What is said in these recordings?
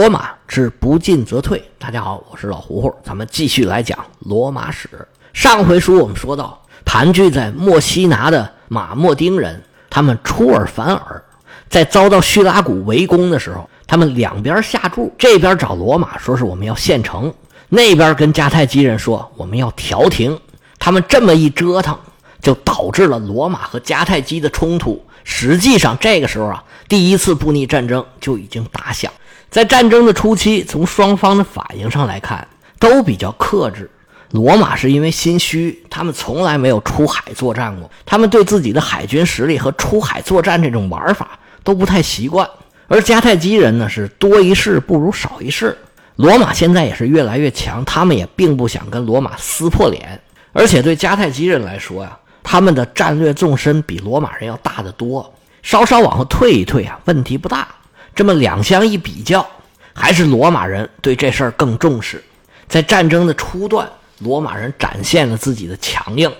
罗马之不进则退。大家好，我是老胡胡，咱们继续来讲罗马史。上回书我们说到，盘踞在墨西拿的马莫丁人，他们出尔反尔，在遭到叙拉古围攻的时候，他们两边下注，这边找罗马说是我们要献城，那边跟迦太基人说我们要调停。他们这么一折腾，就导致了罗马和迦太基的冲突。实际上，这个时候啊，第一次布匿战争就已经打响。在战争的初期，从双方的反应上来看，都比较克制。罗马是因为心虚，他们从来没有出海作战过，他们对自己的海军实力和出海作战这种玩法都不太习惯。而迦太基人呢，是多一事不如少一事。罗马现在也是越来越强，他们也并不想跟罗马撕破脸。而且对迦太基人来说呀，他们的战略纵深比罗马人要大得多，稍稍往后退一退啊，问题不大。这么两相一比较，还是罗马人对这事儿更重视。在战争的初段，罗马人展现了自己的强硬，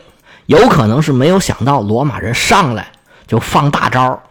有可能是没有想到罗马人上来就放大招。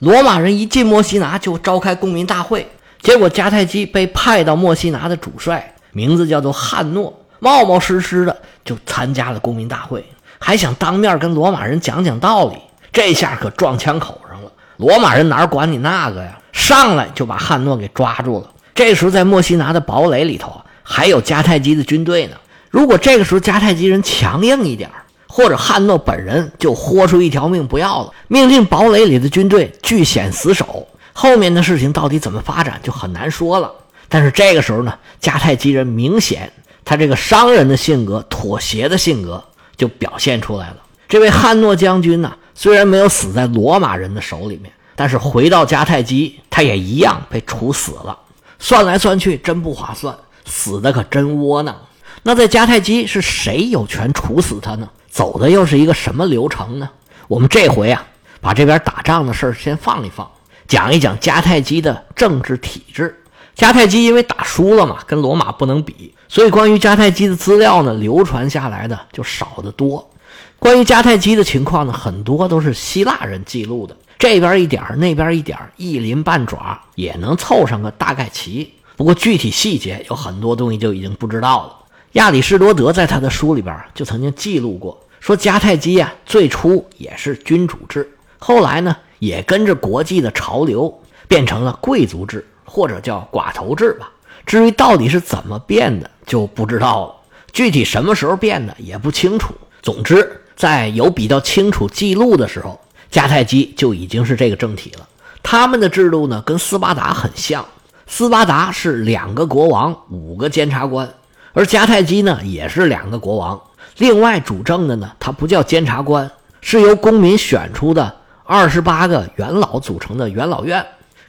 罗马人一进墨西拿就召开公民大会，结果迦太基被派到墨西拿的主帅名字叫做汉诺，冒冒失失的就参加了公民大会，还想当面跟罗马人讲讲道理，这下可撞枪口上了。罗马人哪管你那个呀？上来就把汉诺给抓住了。这时候，在墨西拿的堡垒里头还有迦太基的军队呢。如果这个时候迦太基人强硬一点或者汉诺本人就豁出一条命不要了，命令堡垒里的军队据险死守，后面的事情到底怎么发展就很难说了。但是这个时候呢，迦太基人明显他这个商人的性格、妥协的性格就表现出来了。这位汉诺将军呢，虽然没有死在罗马人的手里面。但是回到迦太基，他也一样被处死了。算来算去，真不划算，死的可真窝囊。那在迦太基是谁有权处死他呢？走的又是一个什么流程呢？我们这回啊，把这边打仗的事儿先放一放，讲一讲迦太基的政治体制。迦太基因为打输了嘛，跟罗马不能比，所以关于迦太基的资料呢，流传下来的就少得多。关于迦太基的情况呢，很多都是希腊人记录的。这边一点那边一点一鳞半爪也能凑上个大概齐。不过具体细节有很多东西就已经不知道了。亚里士多德在他的书里边就曾经记录过，说迦太基啊最初也是君主制，后来呢也跟着国际的潮流变成了贵族制或者叫寡头制吧。至于到底是怎么变的就不知道了，具体什么时候变的也不清楚。总之，在有比较清楚记录的时候。迦太基就已经是这个政体了。他们的制度呢，跟斯巴达很像。斯巴达是两个国王，五个监察官，而迦太基呢，也是两个国王。另外主政的呢，他不叫监察官，是由公民选出的二十八个元老组成的元老院。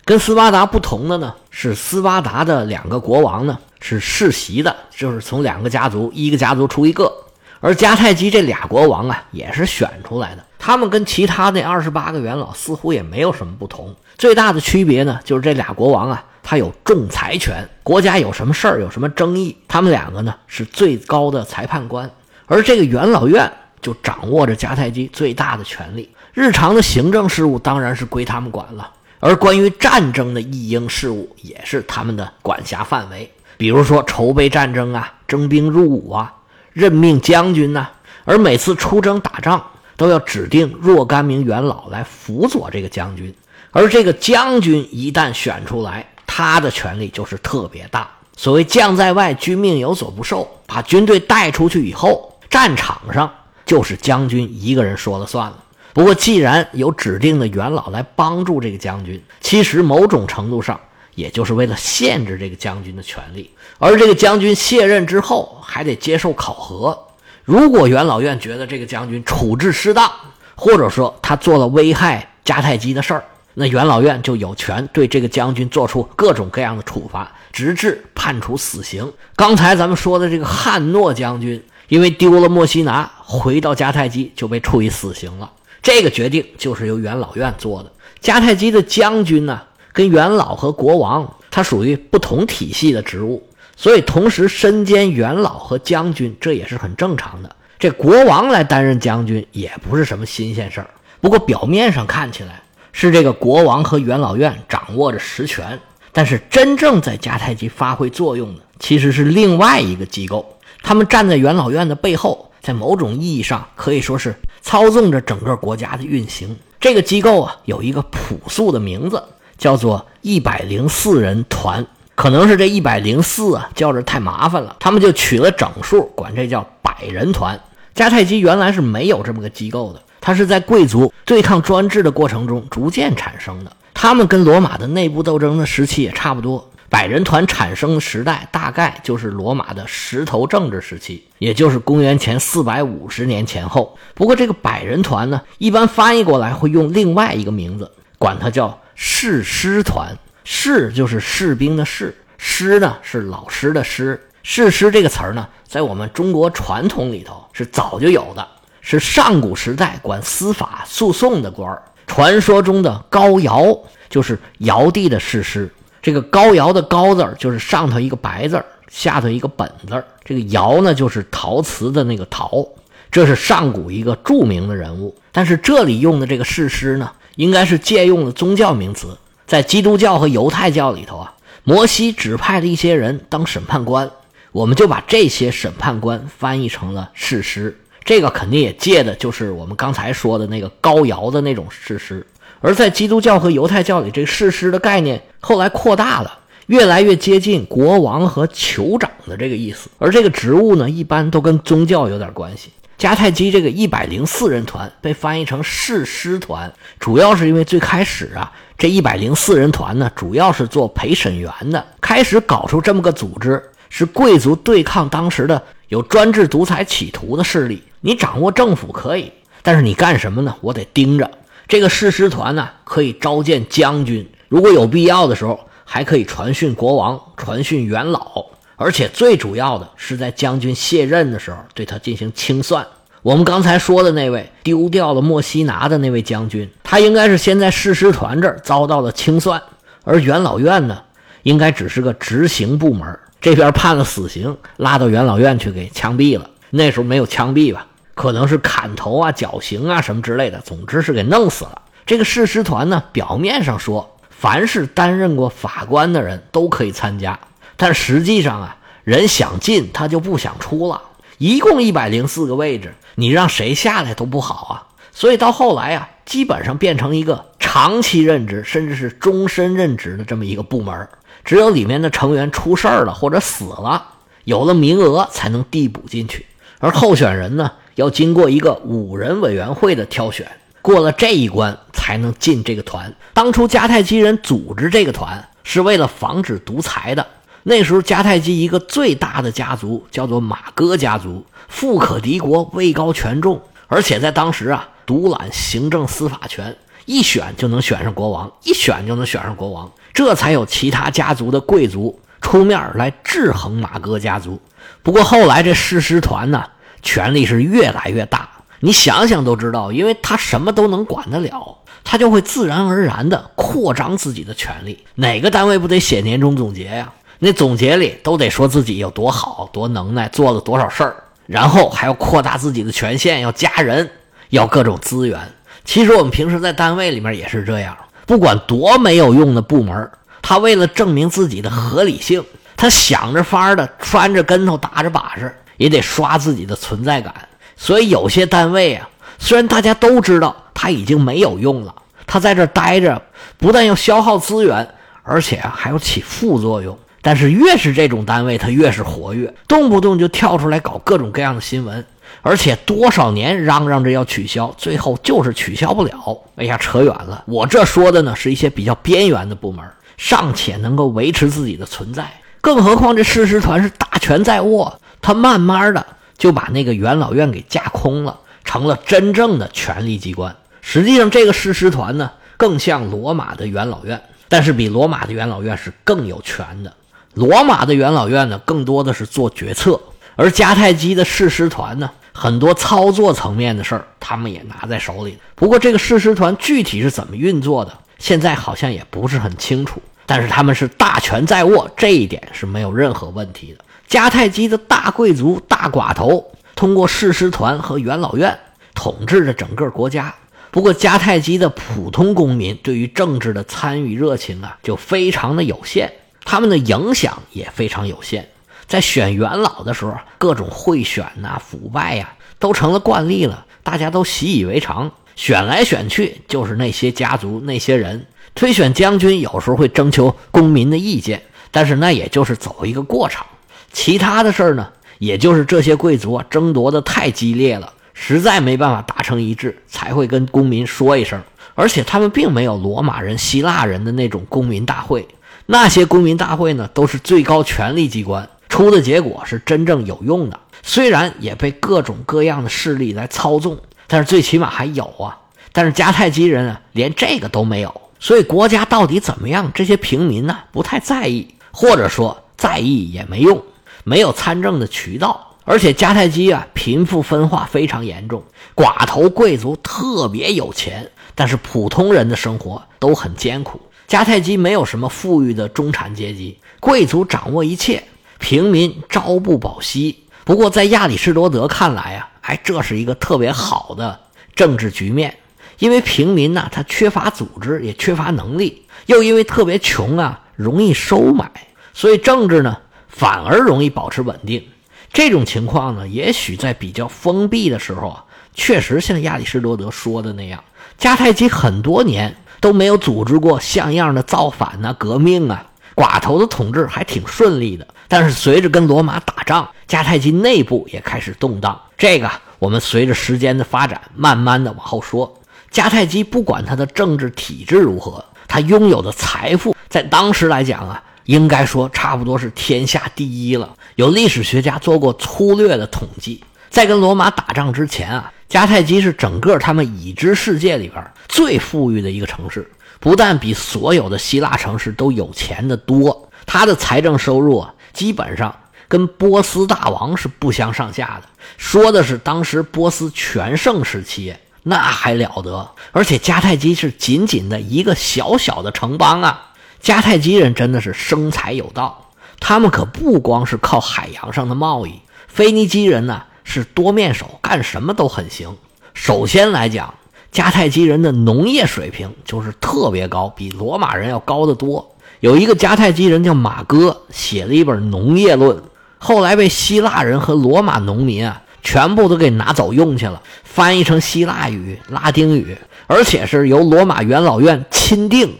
跟斯巴达不同的呢，是斯巴达的两个国王呢是世袭的，就是从两个家族，一个家族出一个。而迦太基这俩国王啊，也是选出来的。他们跟其他那二十八个元老似乎也没有什么不同。最大的区别呢，就是这俩国王啊，他有仲裁权。国家有什么事儿，有什么争议，他们两个呢是最高的裁判官。而这个元老院就掌握着迦太基最大的权力。日常的行政事务当然是归他们管了，而关于战争的一应事务也是他们的管辖范围。比如说筹备战争啊，征兵入伍啊。任命将军呢，而每次出征打仗都要指定若干名元老来辅佐这个将军，而这个将军一旦选出来，他的权力就是特别大。所谓“将在外，军命有所不受”，把军队带出去以后，战场上就是将军一个人说了算了。不过，既然有指定的元老来帮助这个将军，其实某种程度上。也就是为了限制这个将军的权利，而这个将军卸任之后还得接受考核。如果元老院觉得这个将军处置失当，或者说他做了危害迦太基的事儿，那元老院就有权对这个将军做出各种各样的处罚，直至判处死刑。刚才咱们说的这个汉诺将军，因为丢了墨西拿，回到迦太基就被处以死刑了。这个决定就是由元老院做的。迦太基的将军呢？跟元老和国王，他属于不同体系的职务，所以同时身兼元老和将军，这也是很正常的。这国王来担任将军也不是什么新鲜事儿。不过表面上看起来是这个国王和元老院掌握着实权，但是真正在迦太基发挥作用的，其实是另外一个机构。他们站在元老院的背后，在某种意义上可以说是操纵着整个国家的运行。这个机构啊，有一个朴素的名字，叫做一百零四人团。可能是这一百零四啊，叫着太麻烦了，他们就取了整数，管这叫百人团。迦太基原来是没有这么个机构的，它是在贵族对抗专制的过程中逐渐产生的。他们跟罗马的内部斗争的时期也差不多。百人团产生的时代大概就是罗马的石头政治时期，也就是公元前四百五十年前后。不过这个百人团呢，一般翻译过来会用另外一个名字，管它叫誓师团。士就是士兵的士，师呢是老师的师。士师这个词儿呢，在我们中国传统里头是早就有的，是上古时代管司法诉讼的官儿。传说中的高尧就是尧帝的士师。这个高尧的高字就是上头一个白字，下头一个本字。这个尧呢，就是陶瓷的那个陶，这是上古一个著名的人物。但是这里用的这个士师呢，应该是借用了宗教名词。在基督教和犹太教里头啊，摩西指派了一些人当审判官，我们就把这些审判官翻译成了士师。这个肯定也借的就是我们刚才说的那个高尧的那种士师。而在基督教和犹太教里，这个士师的概念后来扩大了，越来越接近国王和酋长的这个意思。而这个职务呢，一般都跟宗教有点关系。迦太基这个一百零四人团被翻译成士师团，主要是因为最开始啊。这一百零四人团呢，主要是做陪审员的。开始搞出这么个组织，是贵族对抗当时的有专制独裁企图的势力。你掌握政府可以，但是你干什么呢？我得盯着这个誓师团呢，可以召见将军，如果有必要的时候，还可以传讯国王、传讯元老，而且最主要的是在将军卸任的时候，对他进行清算。我们刚才说的那位丢掉了墨西拿的那位将军，他应该是先在誓师团这儿遭到了清算，而元老院呢，应该只是个执行部门，这边判了死刑，拉到元老院去给枪毙了。那时候没有枪毙吧？可能是砍头啊、绞刑啊什么之类的，总之是给弄死了。这个誓师团呢，表面上说凡是担任过法官的人都可以参加，但实际上啊，人想进他就不想出了。一共一百零四个位置。你让谁下来都不好啊，所以到后来啊，基本上变成一个长期任职，甚至是终身任职的这么一个部门。只有里面的成员出事儿了或者死了，有了名额才能递补进去。而候选人呢，要经过一个五人委员会的挑选，过了这一关才能进这个团。当初迦太基人组织这个团是为了防止独裁的。那时候迦太基一个最大的家族叫做马哥家族。富可敌国，位高权重，而且在当时啊，独揽行政司法权，一选就能选上国王，一选就能选上国王，这才有其他家族的贵族出面来制衡马哥家族。不过后来这誓师团呢，权力是越来越大，你想想都知道，因为他什么都能管得了，他就会自然而然地扩张自己的权力。哪个单位不得写年终总结呀？那总结里都得说自己有多好、多能耐，做了多少事儿。然后还要扩大自己的权限，要加人，要各种资源。其实我们平时在单位里面也是这样，不管多没有用的部门，他为了证明自己的合理性，他想着法儿的翻着跟头打着把式，也得刷自己的存在感。所以有些单位啊，虽然大家都知道他已经没有用了，他在这待着不但要消耗资源，而且还要起副作用。但是越是这种单位，它越是活跃，动不动就跳出来搞各种各样的新闻，而且多少年嚷嚷着要取消，最后就是取消不了。哎呀，扯远了。我这说的呢，是一些比较边缘的部门，尚且能够维持自己的存在，更何况这誓师团是大权在握，他慢慢的就把那个元老院给架空了，成了真正的权力机关。实际上，这个誓师团呢，更像罗马的元老院，但是比罗马的元老院是更有权的。罗马的元老院呢，更多的是做决策，而迦太基的誓师团呢，很多操作层面的事儿，他们也拿在手里。不过，这个誓师团具体是怎么运作的，现在好像也不是很清楚。但是他们是大权在握，这一点是没有任何问题的。迦太基的大贵族、大寡头，通过誓师团和元老院统治着整个国家，不过迦太基的普通公民对于政治的参与热情啊，就非常的有限，他们的影响也非常有限。在选元老的时候，各种贿选呐、腐败呀，都成了惯例了，大家都习以为常。选来选去就是那些家族、那些人。推选将军有时候会征求公民的意见，但是那也就是走一个过场。其他的事儿呢，也就是这些贵族啊争夺的太激烈了，实在没办法达成一致，才会跟公民说一声。而且他们并没有罗马人、希腊人的那种公民大会，那些公民大会呢，都是最高权力机关出的结果是真正有用的，虽然也被各种各样的势力来操纵，但是最起码还有啊。但是迦太基人啊，连这个都没有。所以国家到底怎么样？这些平民呢不太在意，或者说在意也没用，没有参政的渠道。而且迦太基啊，贫富分化非常严重，寡头贵族特别有钱，但是普通人的生活都很艰苦。迦太基没有什么富裕的中产阶级，贵族掌握一切，平民朝不保夕。不过在亚里士多德看来啊，哎，这是一个特别好的政治局面。因为平民呢，他缺乏组织，也缺乏能力，又因为特别穷啊，容易收买，所以政治呢反而容易保持稳定。这种情况呢，也许在比较封闭的时候啊，确实像亚里士多德说的那样，迦太基很多年都没有组织过像样的造反呐、革命啊，寡头的统治还挺顺利的。但是随着跟罗马打仗，迦太基内部也开始动荡。这个我们随着时间的发展，慢慢的往后说。迦太基不管他的政治体制如何，他拥有的财富在当时来讲啊，应该说差不多是天下第一了。有历史学家做过粗略的统计，在跟罗马打仗之前啊，迦太基是整个他们已知世界里边最富裕的一个城市，不但比所有的希腊城市都有钱的多，他的财政收入啊，基本上跟波斯大王是不相上下的。说的是当时波斯全盛时期。那还了得！而且迦太基是仅仅的一个小小的城邦啊。迦太基人真的是生财有道，他们可不光是靠海洋上的贸易。腓尼基人呢是多面手，干什么都很行。首先来讲，迦太基人的农业水平就是特别高，比罗马人要高得多。有一个迦太基人叫马哥，写了一本《农业论》，后来被希腊人和罗马农民啊。全部都给拿走用去了，翻译成希腊语、拉丁语，而且是由罗马元老院钦定，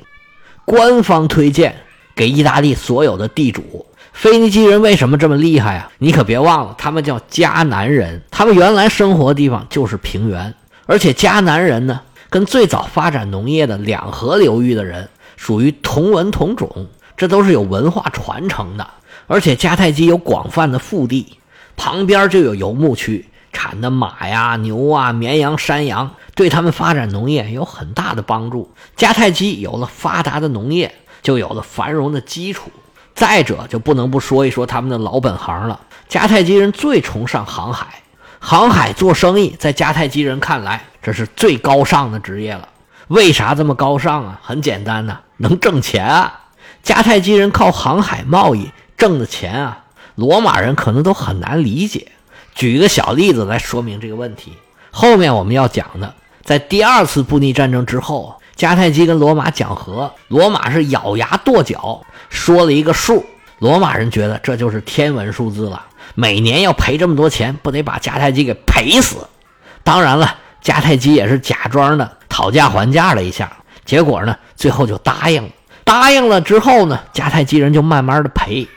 官方推荐给意大利所有的地主。腓尼基人为什么这么厉害啊？你可别忘了，他们叫迦南人，他们原来生活的地方就是平原，而且迦南人呢，跟最早发展农业的两河流域的人属于同文同种，这都是有文化传承的。而且迦太基有广泛的腹地。旁边就有游牧区，产的马呀、牛啊、绵羊、山羊，对他们发展农业有很大的帮助。迦太基有了发达的农业，就有了繁荣的基础。再者，就不能不说一说他们的老本行了。迦太基人最崇尚航海，航海做生意，在迦太基人看来，这是最高尚的职业了。为啥这么高尚啊？很简单呐，能挣钱啊！迦太基人靠航海贸易挣的钱啊。罗马人可能都很难理解。举一个小例子来说明这个问题。后面我们要讲的，在第二次布匿战争之后，迦太基跟罗马讲和，罗马是咬牙跺脚，说了一个数。罗马人觉得这就是天文数字了，每年要赔这么多钱，不得把迦太基给赔死？当然了，迦太基也是假装的讨价还价了一下，结果呢，最后就答应了。答应了之后呢，迦太基人就慢慢的赔。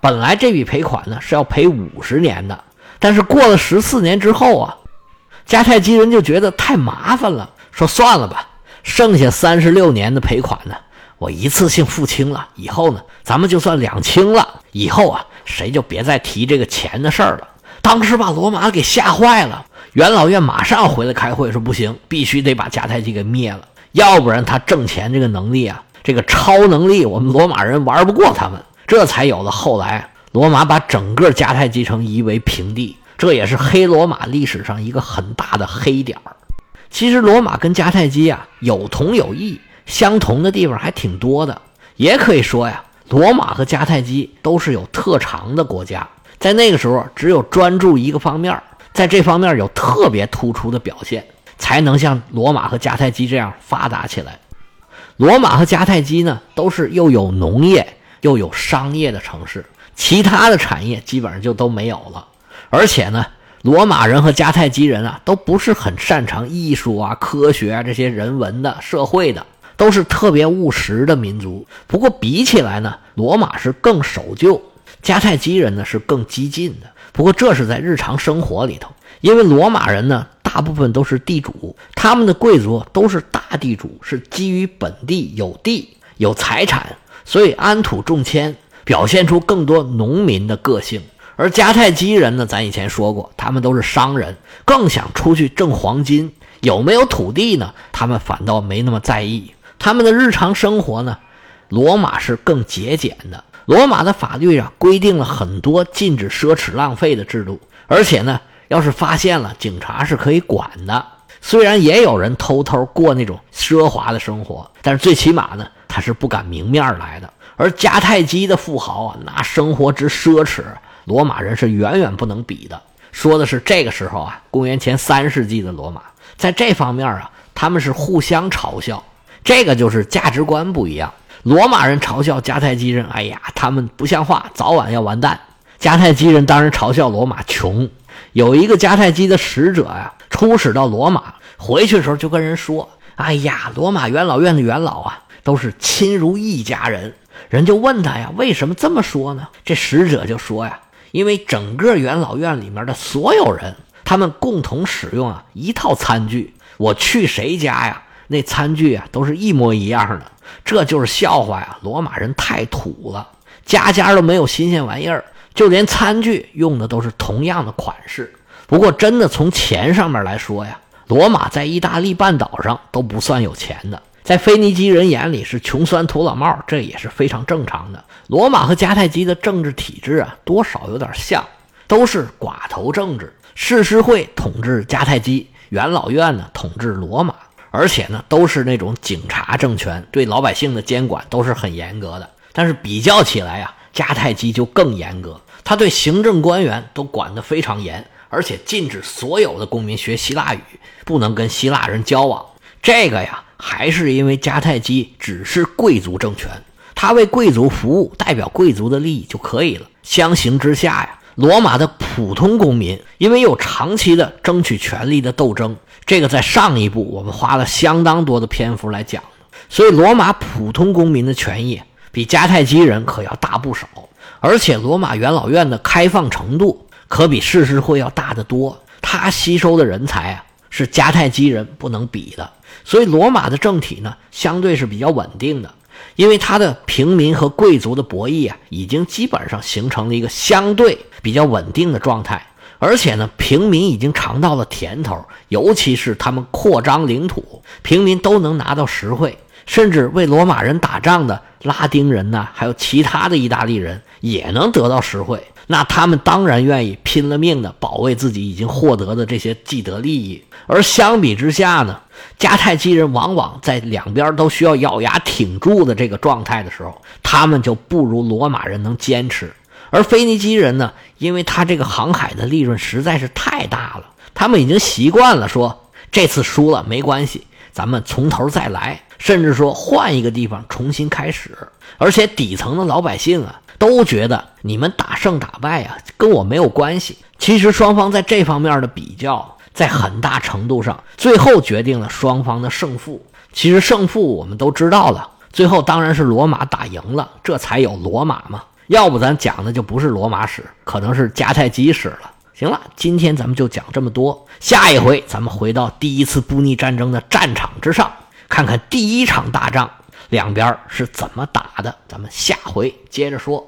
本来这笔赔款呢是要赔五十年的，但是过了十四年之后啊，迦太基人就觉得太麻烦了，说算了吧，剩下三十六年的赔款呢，我一次性付清了，以后呢，咱们就算两清了。以后啊，谁就别再提这个钱的事儿了。当时把罗马给吓坏了，元老院马上回来开会，说不行，必须得把迦太基给灭了，要不然他挣钱这个能力啊，这个超能力，我们罗马人玩不过他们。这才有了后来罗马把整个迦太基城夷为平地，这也是黑罗马历史上一个很大的黑点儿。其实罗马跟迦太基啊有同有异，相同的地方还挺多的。也可以说呀，罗马和迦太基都是有特长的国家，在那个时候只有专注一个方面，在这方面有特别突出的表现。才能像罗马和迦太基这样发达起来。罗马和迦太基呢，都是又有农业又有商业的城市，其他的产业基本上就都没有了。而且呢，罗马人和迦太基人啊，都不是很擅长艺术啊、科学啊这些人文的、社会的，都是特别务实的民族。不过比起来呢，罗马是更守旧，迦太基人呢是更激进的。不过这是在日常生活里头，因为罗马人呢。大部分都是地主，他们的贵族都是大地主，是基于本地有地有财产，所以安土重迁，表现出更多农民的个性。而迦太基人呢，咱以前说过，他们都是商人，更想出去挣黄金。有没有土地呢？他们反倒没那么在意。他们的日常生活呢，罗马是更节俭的。罗马的法律啊，规定了很多禁止奢侈浪费的制度，而且呢。要是发现了，警察是可以管的。虽然也有人偷偷过那种奢华的生活，但是最起码呢，他是不敢明面来的。而迦太基的富豪啊，那生活之奢侈，罗马人是远远不能比的。说的是这个时候啊，公元前三世纪的罗马，在这方面啊，他们是互相嘲笑。这个就是价值观不一样。罗马人嘲笑迦太基人，哎呀，他们不像话，早晚要完蛋。迦太基人当然嘲笑罗马穷。有一个迦太基的使者呀，出使到罗马，回去的时候就跟人说：“哎呀，罗马元老院的元老啊，都是亲如一家人。”人就问他呀：“为什么这么说呢？”这使者就说呀：“因为整个元老院里面的所有人，他们共同使用啊一套餐具。我去谁家呀，那餐具啊都是一模一样的。这就是笑话呀！罗马人太土了，家家都没有新鲜玩意儿。”就连餐具用的都是同样的款式。不过，真的从钱上面来说呀，罗马在意大利半岛上都不算有钱的，在腓尼基人眼里是穷酸土老帽，这也是非常正常的。罗马和迦太基的政治体制啊，多少有点像，都是寡头政治，世师会统治迦太基，元老院呢统治罗马，而且呢都是那种警察政权，对老百姓的监管都是很严格的。但是比较起来呀。迦太基就更严格，他对行政官员都管得非常严，而且禁止所有的公民学希腊语，不能跟希腊人交往。这个呀，还是因为迦太基只是贵族政权，他为贵族服务，代表贵族的利益就可以了。相形之下呀，罗马的普通公民因为有长期的争取权利的斗争，这个在上一部我们花了相当多的篇幅来讲，所以罗马普通公民的权益。比迦太基人可要大不少，而且罗马元老院的开放程度可比世师会要大得多。他吸收的人才啊，是迦太基人不能比的。所以罗马的政体呢，相对是比较稳定的，因为他的平民和贵族的博弈啊，已经基本上形成了一个相对比较稳定的状态。而且呢，平民已经尝到了甜头，尤其是他们扩张领土，平民都能拿到实惠。甚至为罗马人打仗的拉丁人呢，还有其他的意大利人也能得到实惠，那他们当然愿意拼了命的保卫自己已经获得的这些既得利益。而相比之下呢，迦太基人往往在两边都需要咬牙挺住的这个状态的时候，他们就不如罗马人能坚持。而腓尼基人呢，因为他这个航海的利润实在是太大了，他们已经习惯了说这次输了没关系，咱们从头再来。甚至说换一个地方重新开始，而且底层的老百姓啊都觉得你们打胜打败啊跟我没有关系。其实双方在这方面的比较，在很大程度上最后决定了双方的胜负。其实胜负我们都知道了，最后当然是罗马打赢了，这才有罗马嘛。要不咱讲的就不是罗马史，可能是迦太基史了。行了，今天咱们就讲这么多，下一回咱们回到第一次布匿战争的战场之上。看看第一场大仗两边是怎么打的，咱们下回接着说。